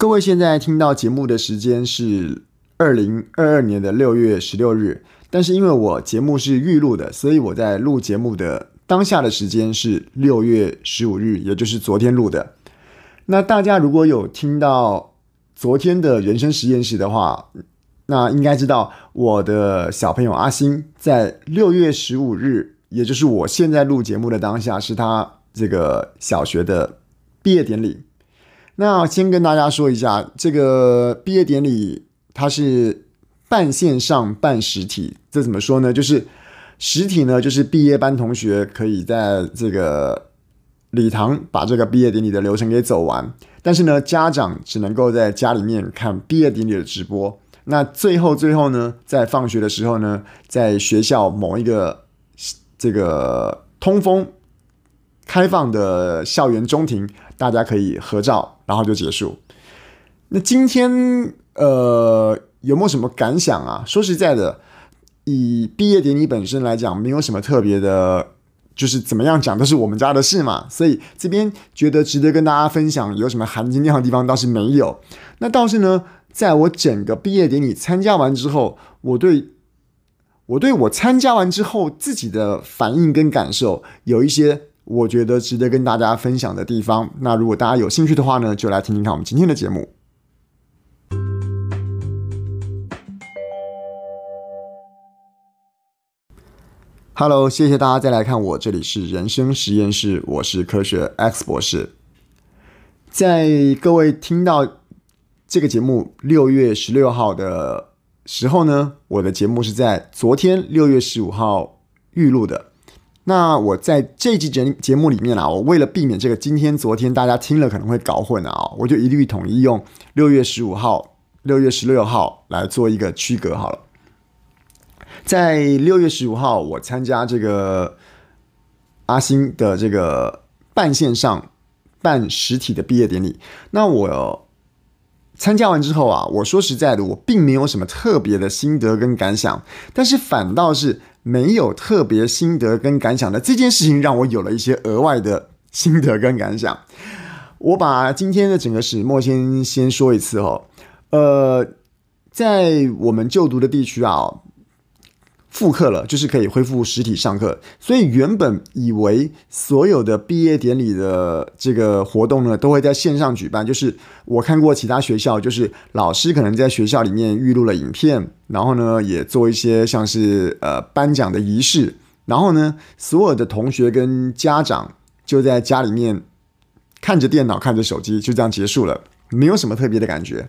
各位现在听到节目的时间是二零二二年的六月十六日，但是因为我节目是预录的，所以我在录节目的当下的时间是六月十五日，也就是昨天录的。那大家如果有听到昨天的人生实验室的话，那应该知道我的小朋友阿星在六月十五日，也就是我现在录节目的当下，是他这个小学的毕业典礼。那先跟大家说一下，这个毕业典礼它是半线上半实体，这怎么说呢？就是实体呢，就是毕业班同学可以在这个礼堂把这个毕业典礼的流程给走完，但是呢，家长只能够在家里面看毕业典礼的直播。那最后最后呢，在放学的时候呢，在学校某一个这个通风开放的校园中庭，大家可以合照。然后就结束。那今天呃有没有什么感想啊？说实在的，以毕业典礼本身来讲，没有什么特别的，就是怎么样讲都是我们家的事嘛。所以这边觉得值得跟大家分享，有什么含金量的地方倒是没有。那倒是呢，在我整个毕业典礼参加完之后，我对我对我参加完之后自己的反应跟感受有一些。我觉得值得跟大家分享的地方，那如果大家有兴趣的话呢，就来听听看我们今天的节目。Hello，谢谢大家再来看我，这里是人生实验室，我是科学 X 博士。在各位听到这个节目六月十六号的时候呢，我的节目是在昨天六月十五号预录的。那我在这期节节目里面啊，我为了避免这个今天、昨天大家听了可能会搞混啊，我就一律统一用六月十五号、六月十六号来做一个区隔好了。在六月十五号，我参加这个阿星的这个半线上、半实体的毕业典礼。那我参加完之后啊，我说实在的，我并没有什么特别的心得跟感想，但是反倒是。没有特别心得跟感想的这件事情，让我有了一些额外的心得跟感想。我把今天的整个始末先先说一次哦。呃，在我们就读的地区啊。复课了，就是可以恢复实体上课。所以原本以为所有的毕业典礼的这个活动呢，都会在线上举办。就是我看过其他学校，就是老师可能在学校里面预录了影片，然后呢也做一些像是呃颁奖的仪式，然后呢所有的同学跟家长就在家里面看着电脑、看着手机，就这样结束了，没有什么特别的感觉。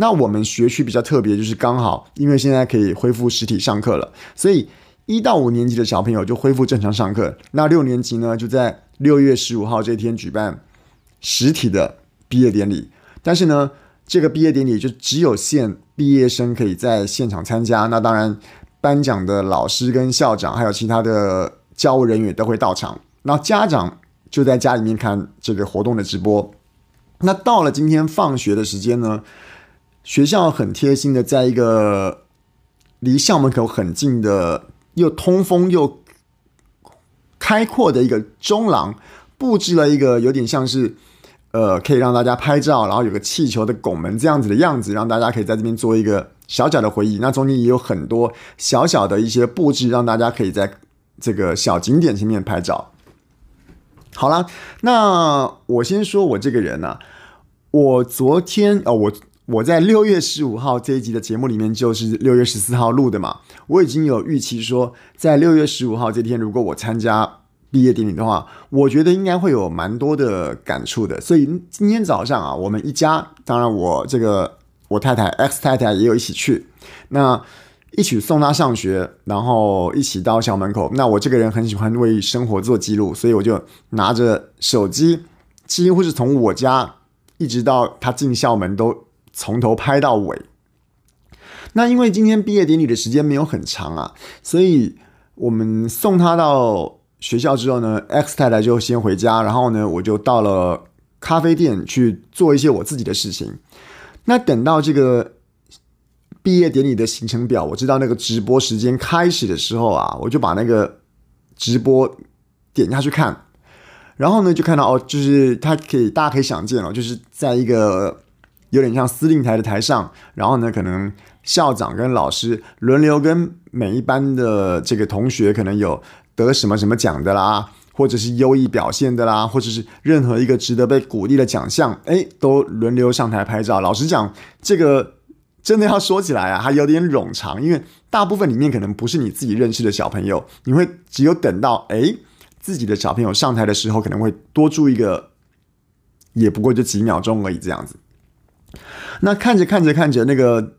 那我们学区比较特别，就是刚好因为现在可以恢复实体上课了，所以一到五年级的小朋友就恢复正常上课。那六年级呢，就在六月十五号这天举办实体的毕业典礼。但是呢，这个毕业典礼就只有限毕业生可以在现场参加。那当然，颁奖的老师跟校长还有其他的教务人员都会到场。那家长就在家里面看这个活动的直播。那到了今天放学的时间呢，学校很贴心的，在一个离校门口很近的、又通风又开阔的一个中廊，布置了一个有点像是呃，可以让大家拍照，然后有个气球的拱门这样子的样子，让大家可以在这边做一个小小的回忆。那中间也有很多小小的一些布置，让大家可以在这个小景点前面拍照。好了，那我先说我这个人呢、啊，我昨天哦，我。我在六月十五号这一集的节目里面，就是六月十四号录的嘛。我已经有预期说，在六月十五号这天，如果我参加毕业典礼的话，我觉得应该会有蛮多的感触的。所以今天早上啊，我们一家，当然我这个我太太 X 太太也有一起去，那一起送她上学，然后一起到校门口。那我这个人很喜欢为生活做记录，所以我就拿着手机，几乎是从我家一直到她进校门都。从头拍到尾。那因为今天毕业典礼的时间没有很长啊，所以我们送他到学校之后呢，X 太太就先回家，然后呢，我就到了咖啡店去做一些我自己的事情。那等到这个毕业典礼的行程表，我知道那个直播时间开始的时候啊，我就把那个直播点下去看，然后呢，就看到哦，就是他可以，大家可以想见哦，就是在一个。有点像司令台的台上，然后呢，可能校长跟老师轮流跟每一班的这个同学，可能有得什么什么奖的啦，或者是优异表现的啦，或者是任何一个值得被鼓励的奖项，哎，都轮流上台拍照。老实讲，这个真的要说起来啊，还有点冗长，因为大部分里面可能不是你自己认识的小朋友，你会只有等到哎自己的小朋友上台的时候，可能会多注意一个。也不过就几秒钟而已，这样子。那看着看着看着，那个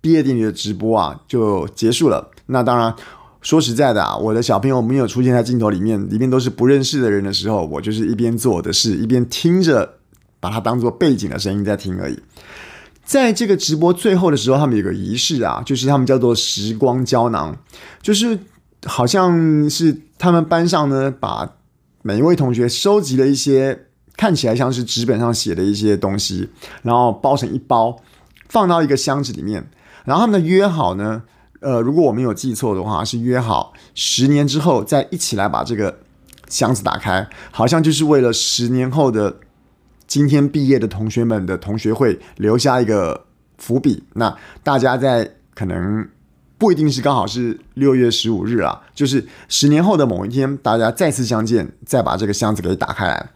毕业典礼的直播啊，就结束了。那当然，说实在的啊，我的小朋友没有出现在镜头里面，里面都是不认识的人的时候，我就是一边做我的事，一边听着，把它当做背景的声音在听而已。在这个直播最后的时候，他们有个仪式啊，就是他们叫做时光胶囊，就是好像是他们班上呢，把每一位同学收集了一些。看起来像是纸本上写的一些东西，然后包成一包，放到一个箱子里面。然后他们约好呢，呃，如果我没有记错的话，是约好十年之后再一起来把这个箱子打开，好像就是为了十年后的今天毕业的同学们的同学会留下一个伏笔。那大家在可能不一定是刚好是六月十五日啊，就是十年后的某一天，大家再次相见，再把这个箱子给打开来。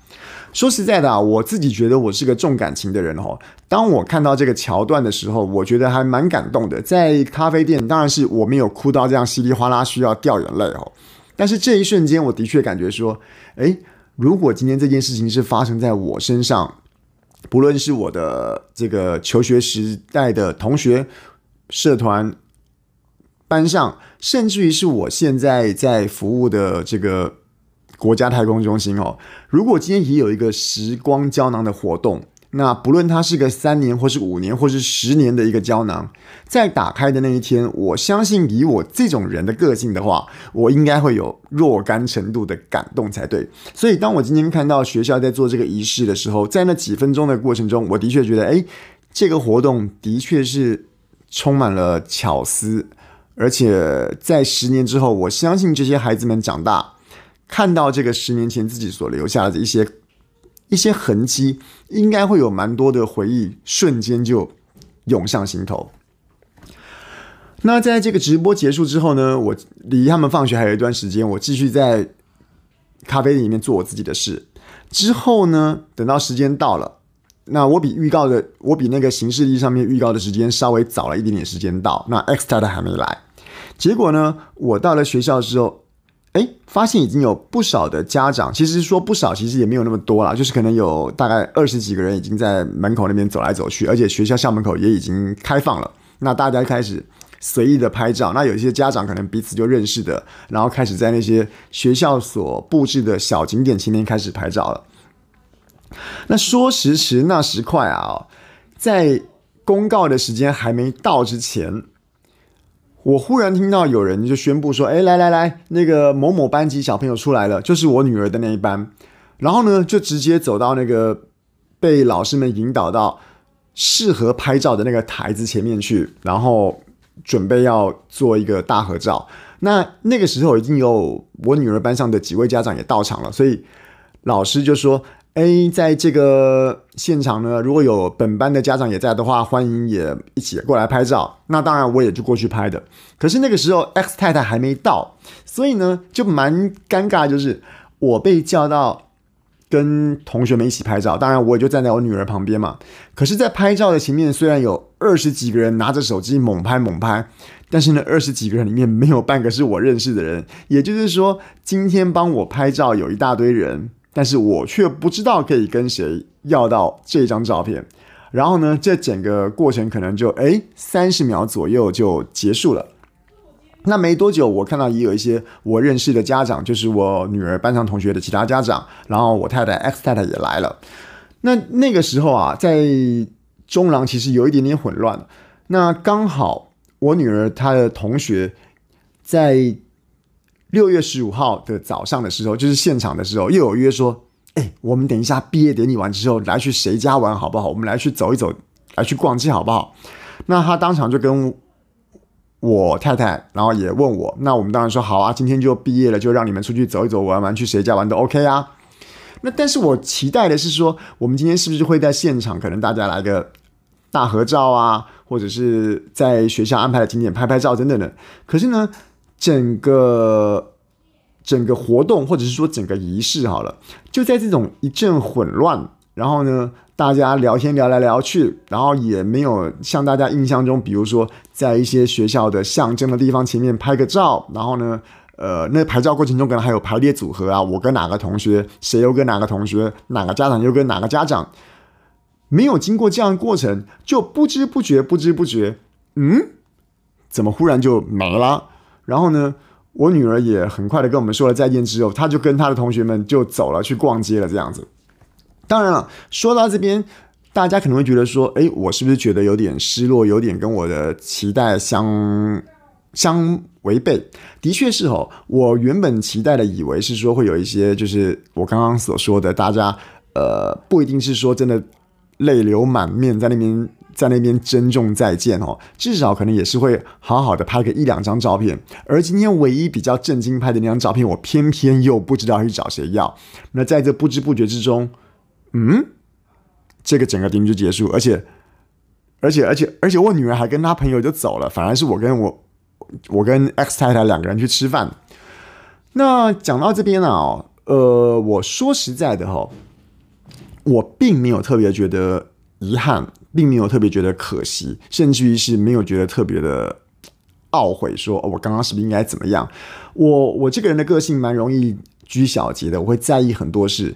说实在的啊，我自己觉得我是个重感情的人哦。当我看到这个桥段的时候，我觉得还蛮感动的。在咖啡店，当然是我没有哭到这样稀里哗啦需要掉眼泪哦。但是这一瞬间，我的确感觉说，诶，如果今天这件事情是发生在我身上，不论是我的这个求学时代的同学、社团、班上，甚至于是我现在在服务的这个。国家太空中心哦，如果今天也有一个时光胶囊的活动，那不论它是个三年或是五年或是十年的一个胶囊，在打开的那一天，我相信以我这种人的个性的话，我应该会有若干程度的感动才对。所以，当我今天看到学校在做这个仪式的时候，在那几分钟的过程中，我的确觉得，哎，这个活动的确是充满了巧思，而且在十年之后，我相信这些孩子们长大。看到这个十年前自己所留下的一些一些痕迹，应该会有蛮多的回忆，瞬间就涌上心头。那在这个直播结束之后呢，我离他们放学还有一段时间，我继续在咖啡店里面做我自己的事。之后呢，等到时间到了，那我比预告的，我比那个行事历上面预告的时间稍微早了一点点时间到。那 X 太太还没来，结果呢，我到了学校之后。哎，发现已经有不少的家长，其实说不少，其实也没有那么多啦，就是可能有大概二十几个人已经在门口那边走来走去，而且学校校门口也已经开放了。那大家开始随意的拍照，那有一些家长可能彼此就认识的，然后开始在那些学校所布置的小景点前面开始拍照了。那说时迟，那时快啊，在公告的时间还没到之前。我忽然听到有人就宣布说：“哎，来来来，那个某某班级小朋友出来了，就是我女儿的那一班。”然后呢，就直接走到那个被老师们引导到适合拍照的那个台子前面去，然后准备要做一个大合照。那那个时候已经有我女儿班上的几位家长也到场了，所以老师就说。哎，在这个现场呢，如果有本班的家长也在的话，欢迎也一起过来拍照。那当然，我也就过去拍的。可是那个时候，X 太太还没到，所以呢，就蛮尴尬。就是我被叫到跟同学们一起拍照，当然我也就站在我女儿旁边嘛。可是，在拍照的前面，虽然有二十几个人拿着手机猛拍猛拍，但是呢，二十几个人里面没有半个是我认识的人。也就是说，今天帮我拍照有一大堆人。但是我却不知道可以跟谁要到这张照片，然后呢，这整个过程可能就诶三十秒左右就结束了。那没多久，我看到也有一些我认识的家长，就是我女儿班上同学的其他家长，然后我太太 X 太太也来了。那那个时候啊，在中廊其实有一点点混乱。那刚好我女儿她的同学在。六月十五号的早上的时候，就是现场的时候，又有约说，哎，我们等一下毕业典礼完之后来去谁家玩好不好？我们来去走一走，来去逛街好不好？那他当场就跟我太太，然后也问我，那我们当然说好啊，今天就毕业了，就让你们出去走一走，玩玩，去谁家玩都 OK 啊。那但是我期待的是说，我们今天是不是会在现场，可能大家来个大合照啊，或者是在学校安排的景点拍拍照等等的。可是呢，整个整个活动或者是说整个仪式好了，就在这种一阵混乱，然后呢，大家聊天聊来聊去，然后也没有像大家印象中，比如说在一些学校的象征的地方前面拍个照，然后呢。呃，那拍照过程中可能还有排列组合啊，我跟哪个同学，谁又跟哪个同学，哪个家长又跟哪个家长，没有经过这样的过程，就不知不觉，不知不觉，嗯，怎么忽然就没了？然后呢，我女儿也很快的跟我们说了再见之后，她就跟她的同学们就走了，去逛街了，这样子。当然了，说到这边，大家可能会觉得说，诶，我是不是觉得有点失落，有点跟我的期待相相违背，的确是哦。我原本期待的，以为是说会有一些，就是我刚刚所说的，大家呃，不一定是说真的泪流满面在那边在那边珍重再见哦，至少可能也是会好好的拍个一两张照片。而今天唯一比较震惊拍的那张照片，我偏偏又不知道去找谁要。那在这不知不觉之中，嗯，这个整个节目就结束，而且而且而且而且我女儿还跟她朋友就走了，反而是我跟我。我跟 X 太太两个人去吃饭。那讲到这边呢，哦，呃，我说实在的哈，我并没有特别觉得遗憾，并没有特别觉得可惜，甚至于是没有觉得特别的懊悔，说哦我刚刚是不是应该怎么样？我我这个人的个性蛮容易拘小节的，我会在意很多事，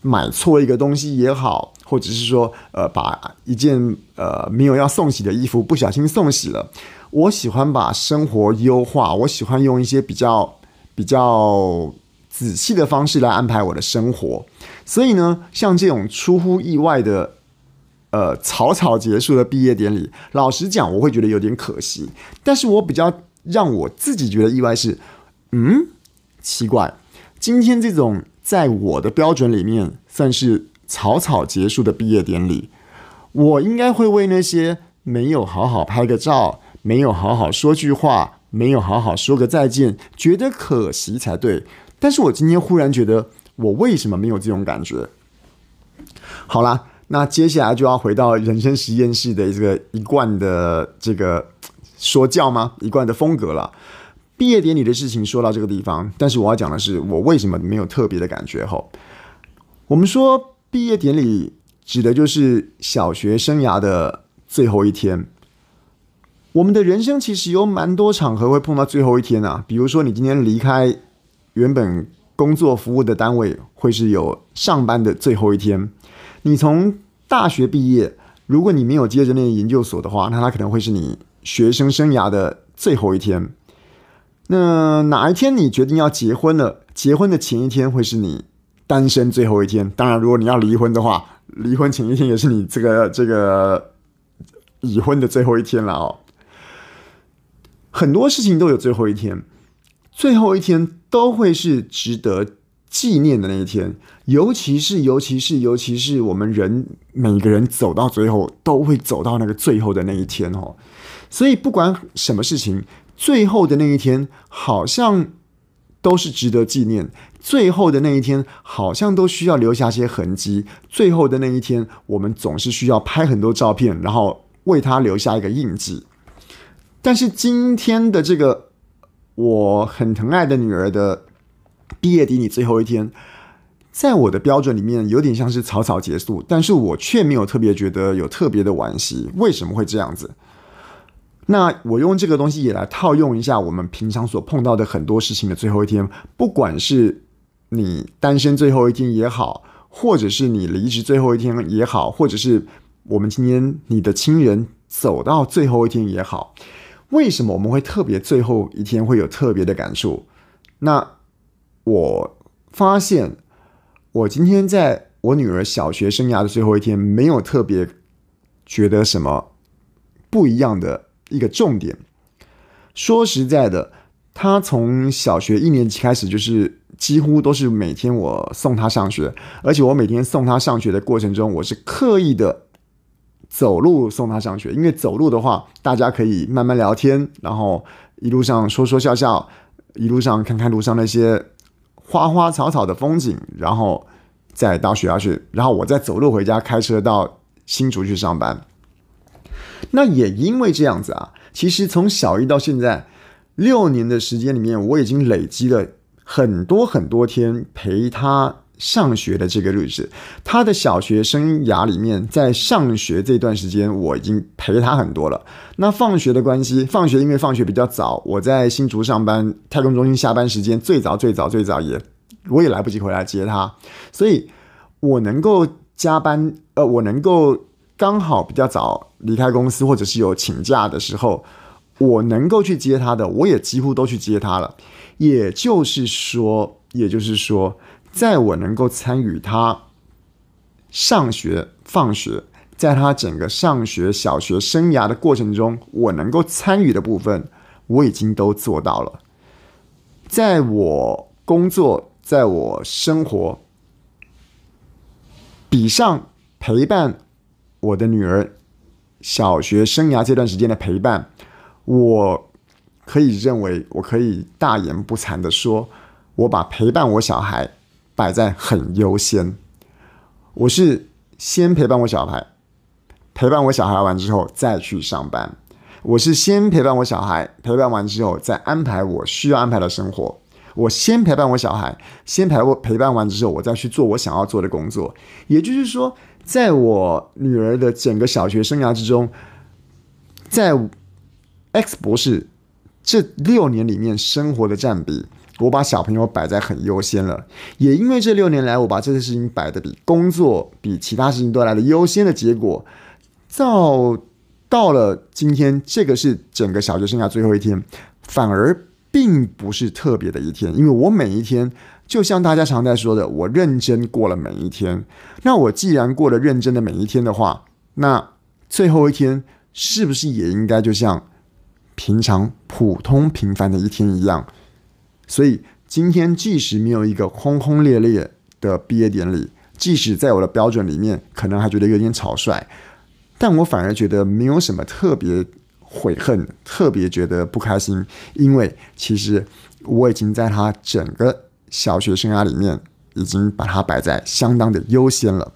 买错一个东西也好，或者是说呃，把一件呃没有要送洗的衣服不小心送洗了。我喜欢把生活优化，我喜欢用一些比较比较仔细的方式来安排我的生活。所以呢，像这种出乎意外的，呃，草草结束的毕业典礼，老实讲，我会觉得有点可惜。但是我比较让我自己觉得意外是，嗯，奇怪，今天这种在我的标准里面算是草草结束的毕业典礼，我应该会为那些没有好好拍个照。没有好好说句话，没有好好说个再见，觉得可惜才对。但是我今天忽然觉得，我为什么没有这种感觉？好啦，那接下来就要回到人生实验室的这个一贯的这个说教吗？一贯的风格了。毕业典礼的事情说到这个地方，但是我要讲的是，我为什么没有特别的感觉？吼，我们说毕业典礼指的就是小学生涯的最后一天。我们的人生其实有蛮多场合会碰到最后一天啊，比如说你今天离开原本工作服务的单位，会是有上班的最后一天。你从大学毕业，如果你没有接着念研究所的话，那它可能会是你学生生涯的最后一天。那哪一天你决定要结婚了？结婚的前一天会是你单身最后一天。当然，如果你要离婚的话，离婚前一天也是你这个这个已婚的最后一天了哦。很多事情都有最后一天，最后一天都会是值得纪念的那一天，尤其是尤其是尤其是我们人每个人走到最后都会走到那个最后的那一天哦，所以不管什么事情，最后的那一天好像都是值得纪念，最后的那一天好像都需要留下些痕迹，最后的那一天我们总是需要拍很多照片，然后为它留下一个印记。但是今天的这个我很疼爱的女儿的毕业典礼最后一天，在我的标准里面有点像是草草结束，但是我却没有特别觉得有特别的惋惜。为什么会这样子？那我用这个东西也来套用一下我们平常所碰到的很多事情的最后一天，不管是你单身最后一天也好，或者是你离职最后一天也好，或者是我们今天你的亲人走到最后一天也好。为什么我们会特别最后一天会有特别的感触？那我发现，我今天在我女儿小学生涯的最后一天，没有特别觉得什么不一样的一个重点。说实在的，她从小学一年级开始，就是几乎都是每天我送她上学，而且我每天送她上学的过程中，我是刻意的。走路送他上学，因为走路的话，大家可以慢慢聊天，然后一路上说说笑笑，一路上看看路上那些花花草草的风景，然后再到学校去，然后我再走路回家，开车到新竹去上班。那也因为这样子啊，其实从小一到现在六年的时间里面，我已经累积了很多很多天陪他上学的这个日子。他的小学生涯里面，在上学这段时间，我已经陪他很多了。那放学的关系，放学因为放学比较早，我在新竹上班，太空中心下班时间最早最早最早也我也来不及回来接他，所以我能够加班，呃，我能够。刚好比较早离开公司，或者是有请假的时候，我能够去接他的，我也几乎都去接他了。也就是说，也就是说，在我能够参与他上学、放学，在他整个上学小学生涯的过程中，我能够参与的部分，我已经都做到了。在我工作，在我生活，比上陪伴。我的女儿小学生涯这段时间的陪伴，我可以认为，我可以大言不惭的说，我把陪伴我小孩摆在很优先。我是先陪伴我小孩，陪伴我小孩完之后再去上班。我是先陪伴我小孩，陪伴完之后再安排我需要安排的生活。我先陪伴我小孩，先陪我陪伴完之后，我再去做我想要做的工作。也就是说。在我女儿的整个小学生涯之中，在 X 博士这六年里面生活的占比，我把小朋友摆在很优先了。也因为这六年来，我把这个事情摆得比工作、比其他事情都来的优先的结果，到到了今天，这个是整个小学生涯最后一天，反而并不是特别的一天，因为我每一天。就像大家常在说的，我认真过了每一天。那我既然过了认真的每一天的话，那最后一天是不是也应该就像平常普通平凡的一天一样？所以今天即使没有一个轰轰烈烈的毕业典礼，即使在我的标准里面可能还觉得有点草率，但我反而觉得没有什么特别悔恨，特别觉得不开心，因为其实我已经在他整个。小学生涯里面已经把它摆在相当的优先了，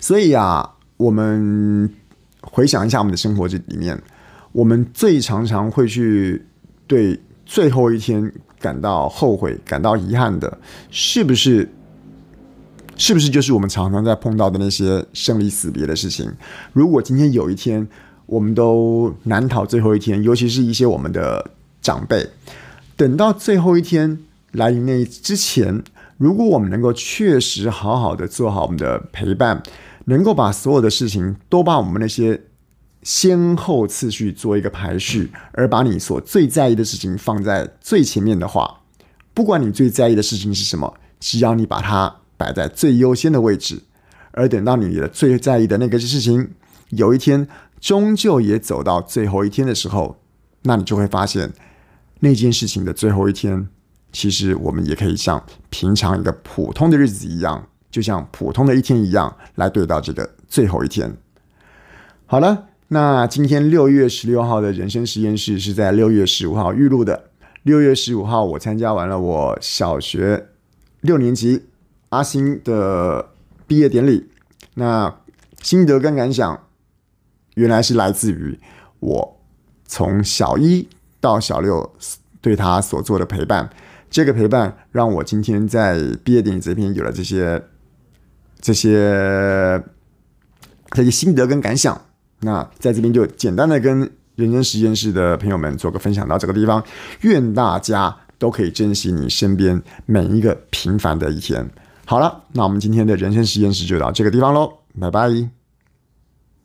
所以啊，我们回想一下我们的生活这里面，我们最常常会去对最后一天感到后悔、感到遗憾的，是不是？是不是就是我们常常在碰到的那些生离死别的事情？如果今天有一天我们都难逃最后一天，尤其是一些我们的长辈，等到最后一天。来临那之前，如果我们能够确实好好的做好我们的陪伴，能够把所有的事情都把我们那些先后次序做一个排序，而把你所最在意的事情放在最前面的话，不管你最在意的事情是什么，只要你把它摆在最优先的位置，而等到你的最在意的那个事情有一天终究也走到最后一天的时候，那你就会发现那件事情的最后一天。其实我们也可以像平常一个普通的日子一样，就像普通的一天一样来对到这个最后一天。好了，那今天六月十六号的人生实验室是在六月十五号预录的。六月十五号我参加完了我小学六年级阿星的毕业典礼，那心得跟感想原来是来自于我从小一到小六对他所做的陪伴。这个陪伴让我今天在毕业典礼这边有了这些、这些、这些心得跟感想。那在这边就简单的跟人生实验室的朋友们做个分享到这个地方。愿大家都可以珍惜你身边每一个平凡的一天。好了，那我们今天的人生实验室就到这个地方喽，拜拜。